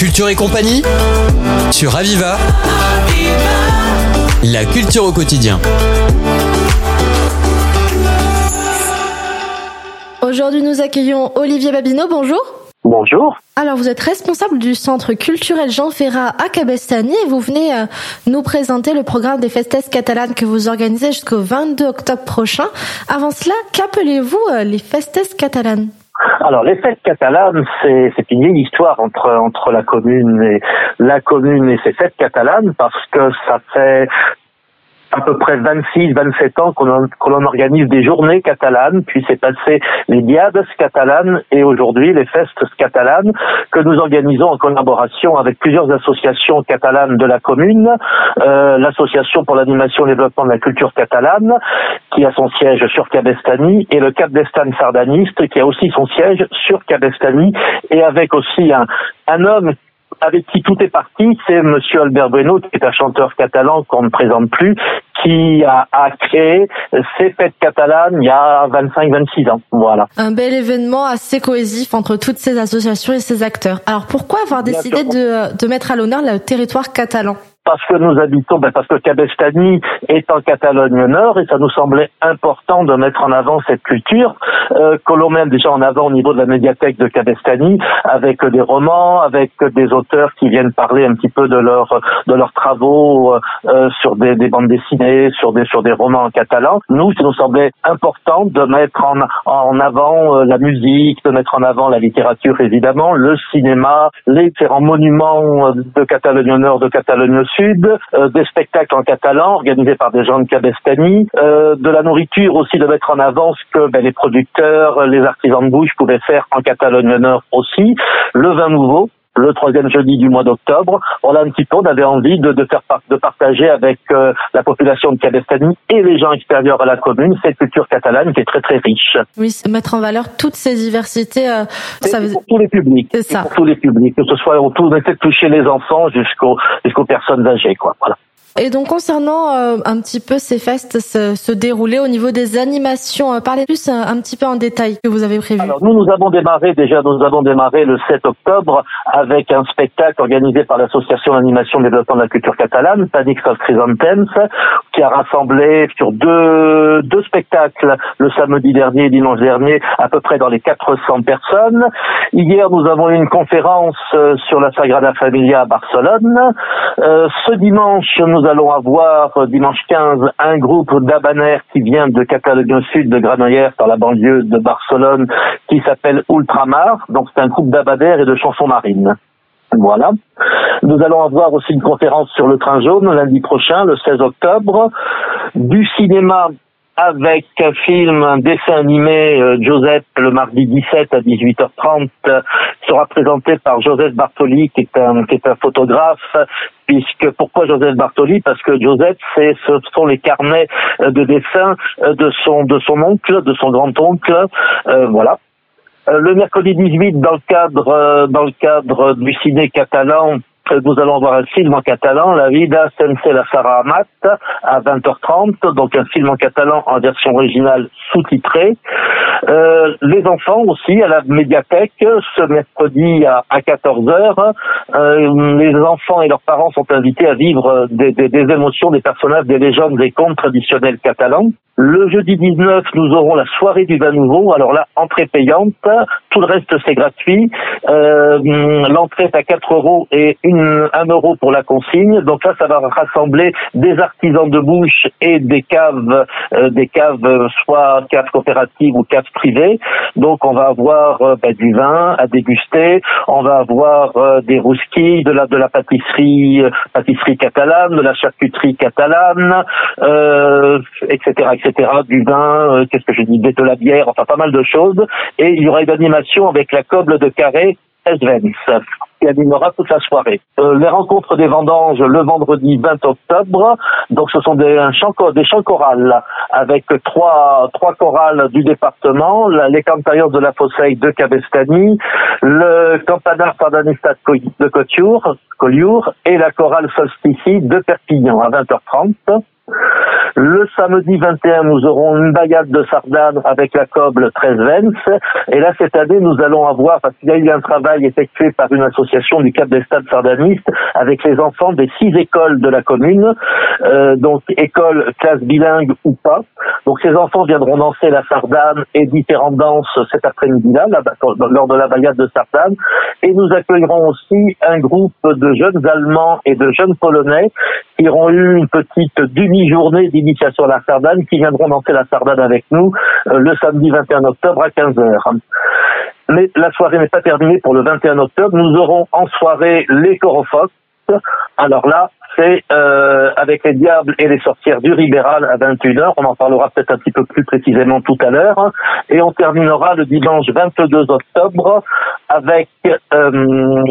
Culture et compagnie sur Aviva. La culture au quotidien. Aujourd'hui, nous accueillons Olivier Babineau. Bonjour. Bonjour. Alors, vous êtes responsable du centre culturel Jean Ferrat à Cabestany et vous venez euh, nous présenter le programme des Festes catalanes que vous organisez jusqu'au 22 octobre prochain. Avant cela, qu'appelez-vous euh, les Festes catalanes? Alors les fêtes catalanes, c'est c'est une vieille histoire entre entre la commune et la commune et ses fêtes catalanes parce que ça fait à peu près 26, 27 ans qu'on organise des journées catalanes, puis c'est passé les diades catalanes et aujourd'hui les festes catalanes que nous organisons en collaboration avec plusieurs associations catalanes de la commune, euh, l'association pour l'animation et le développement de la culture catalane qui a son siège sur Cabestany et le Cap d'Estan sardaniste qui a aussi son siège sur Cabestany et avec aussi un, un homme avec qui tout est parti, c'est Monsieur Albert Bueno, qui est un chanteur catalan qu'on ne présente plus, qui a, a créé ces fêtes catalanes il y a 25-26 ans. Voilà. Un bel événement assez cohésif entre toutes ces associations et ces acteurs. Alors pourquoi avoir décidé de, de mettre à l'honneur le territoire catalan? Parce que nous habitons, ben parce que Cabestany est en Catalogne Nord et ça nous semblait important de mettre en avant cette culture euh, que l'on met déjà en avant au niveau de la médiathèque de Cabestany avec des romans, avec des auteurs qui viennent parler un petit peu de de leurs travaux euh, euh, sur des, des, bandes dessinées, sur des sur des romans en catalan. Nous, ça nous semblait important de mettre en en avant euh, la musique, de mettre en avant la littérature évidemment, le cinéma, les différents monuments de Catalogne Nord, de Catalogne Sud, euh, des spectacles en catalan organisés par des gens de Cabestany, euh, de la nourriture aussi de mettre en avant ce que ben, les producteurs, les artisans de bouche pouvaient faire en Catalogne Nord aussi, le vin nouveau le troisième jeudi du mois d'octobre. On a un petit peu, on avait envie de, de faire de partager avec euh, la population de Cabestany et les gens extérieurs à la commune cette culture catalane qui est très très riche. Oui, mettre en valeur toutes ces diversités. Euh, ça veut... pour tous les publics. C'est ça. Pour tous les publics, que ce soit on tout, toucher les enfants jusqu'aux jusqu'aux personnes âgées, quoi. Voilà. Et donc concernant euh, un petit peu ces festes se, se, dérouler au niveau des animations, euh, parlez plus un, un, petit peu en détail que vous avez prévu. Alors nous, nous avons démarré déjà, nous avons démarré le 7 octobre avec un spectacle organisé par l'association d'animation développement de la culture catalane, Panic of Chrysanthemums, qui a rassemblé sur deux, deux spectacles le samedi dernier et dimanche dernier à peu près dans les 400 personnes. Hier, nous avons eu une conférence euh, sur la Sagrada Familia à Barcelone. Euh, ce dimanche, nous allons avoir euh, dimanche 15 un groupe d'Abanères qui vient de Catalogne Sud, de Granollers, dans la banlieue de Barcelone, qui s'appelle Ultramar. Donc c'est un groupe d'Abanères et de chansons marines. Voilà. Nous allons avoir aussi une conférence sur le train jaune lundi prochain, le 16 octobre. Du cinéma avec un film, un dessin animé, euh, Joseph, le mardi 17 à 18h30, euh, sera présenté par Joseph Bartoli, qui est un, qui est un photographe, puisque pourquoi Joseph Bartoli? Parce que Joseph, c'est, ce sont les carnets de dessin de son, de son oncle, de son grand-oncle, euh, voilà. Le mercredi 18, dans le cadre, dans le cadre du ciné catalan, nous allons avoir un film en catalan, La vida sense la Sarah Amat, à 20h30, donc un film en catalan en version originale sous-titrée. Euh, les enfants aussi à la médiathèque ce mercredi à, à 14h. Euh, les enfants et leurs parents sont invités à vivre des, des, des émotions des personnages des légendes des contes traditionnels catalans. Le jeudi 19, nous aurons la soirée du vin nouveau. Alors là, entrée payante. Tout le reste, c'est gratuit. Euh, L'entrée est à 4 euros et une, 1 euro pour la consigne. Donc là, ça va rassembler des artisans de bouche et des caves, euh, des caves, soit caves coopératives ou caves privées. Donc on va avoir euh, bah, du vin à déguster. On va avoir euh, des rousquilles, de la, de la pâtisserie, pâtisserie catalane, de la charcuterie catalane, etc., etc du vin, euh, qu'est-ce que je dis, de la bière, enfin pas mal de choses. Et il y aura une animation avec la coble de Carré Svens qui animera toute la soirée. Euh, les rencontres des vendanges le vendredi 20 octobre. Donc ce sont des chants, des chants chorales avec trois trois chorales du département, la, les campagnons de la Fosseille de Cabestany, le campanar sardanista de Collioure, Collioure et la chorale solstici de Perpignan à 20h30. Le samedi 21, nous aurons une bagade de sardane avec la coble 13 Vence. Et là, cette année, nous allons avoir, parce qu'il y a eu un travail effectué par une association du Cap des Stades sardanistes avec les enfants des six écoles de la commune, euh, donc école, classe bilingue ou pas. Donc ces enfants viendront danser la sardane et différentes danses cet après-midi-là, lors de la bagade de sardane. Et nous accueillerons aussi un groupe de jeunes Allemands et de jeunes Polonais qui auront eu une petite demi-journée la sardane, qui viendront danser la sardane avec nous euh, le samedi 21 octobre à 15h. Mais la soirée n'est pas terminée pour le 21 octobre. Nous aurons en soirée les Corofox. Alors là, c'est euh, avec les diables et les sorcières du Libéral à 21h. On en parlera peut-être un petit peu plus précisément tout à l'heure. Et on terminera le dimanche 22 octobre avec euh,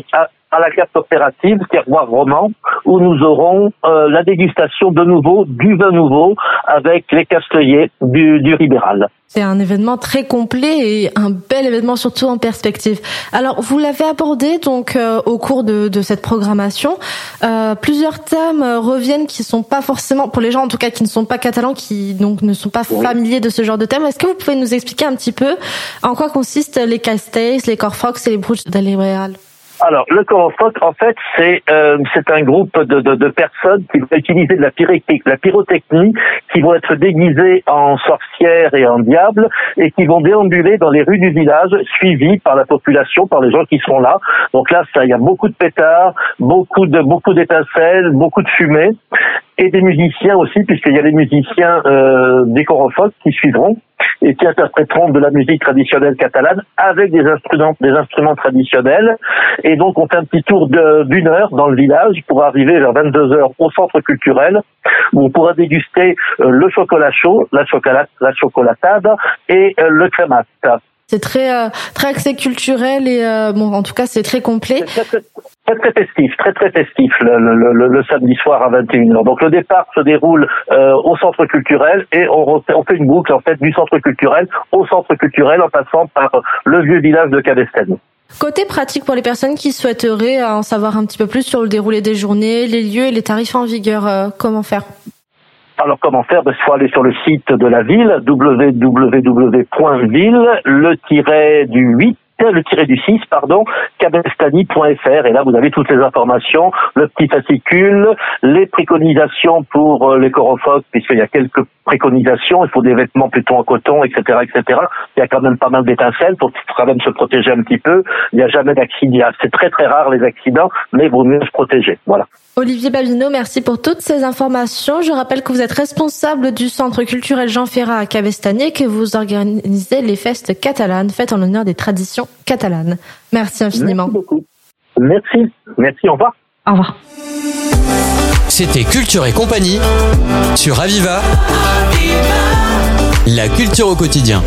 la carte opérative Terroir Roman, où nous aurons euh, la dégustation de nouveau du vin nouveau avec les castelliers du, du Libéral. C'est un événement très complet et un bel événement surtout en perspective. Alors vous l'avez abordé donc euh, au cours de, de cette programmation. Euh, plusieurs thèmes reviennent qui sont pas forcément pour les gens en tout cas qui ne sont pas catalans, qui donc ne sont pas familiers de ce genre de thème. Est-ce que vous pouvez nous expliquer un petit peu en quoi consistent les castells, les corfox et les bruches de alors, le Corofoc, en fait, c'est euh, c'est un groupe de, de, de, personnes qui vont utiliser de la la pyrotechnie, qui vont être déguisées en sorcières et en diables, et qui vont déambuler dans les rues du village, suivis par la population, par les gens qui sont là. Donc là, il y a beaucoup de pétards, beaucoup de beaucoup d'étincelles, beaucoup de fumée, et des musiciens aussi, puisqu'il y a les musiciens euh, des Corofoc qui suivront et qui interpréteront de la musique traditionnelle catalane avec des instruments, des instruments traditionnels. Et donc, on fait un petit tour d'une heure dans le village pour arriver vers 22 heures au centre culturel où on pourra déguster euh, le chocolat chaud, la, chocolat, la chocolatade et euh, le crémat. C'est très euh, très axé culturel et bon en tout cas c'est très complet. Très très, très, festif, très très festif le, le, le, samedi soir à 21h. Donc le départ se déroule au centre culturel et on, on, fait une boucle en fait du centre culturel au centre culturel en passant par le vieux village de Cadesten. Côté pratique pour les personnes qui souhaiteraient en savoir un petit peu plus sur le déroulé des journées, les lieux et les tarifs en vigueur, euh, comment faire? Alors comment faire? Ben, Il faut aller sur le site de la ville, www.ville, le tiret du 8 le tiré du 6, pardon, cabestani.fr. Et là, vous avez toutes les informations, le petit fascicule, les préconisations pour euh, les corophoques, puisqu'il y a quelques préconisations, il faut des vêtements plutôt en coton, etc., etc. Il y a quand même pas mal d'étincelles pour quand même se protéger un petit peu. Il n'y a jamais d'accident. C'est très très rare les accidents, mais il vaut mieux se protéger. Voilà. Olivier Babino, merci pour toutes ces informations. Je rappelle que vous êtes responsable du Centre culturel Jean Ferrat à Cabestany et que vous organisez les festes catalanes, faites en l'honneur des traditions catalanes. Merci infiniment. Merci beaucoup. Merci. Merci. Au revoir. Au revoir. C'était Culture et compagnie sur Aviva. La culture au quotidien.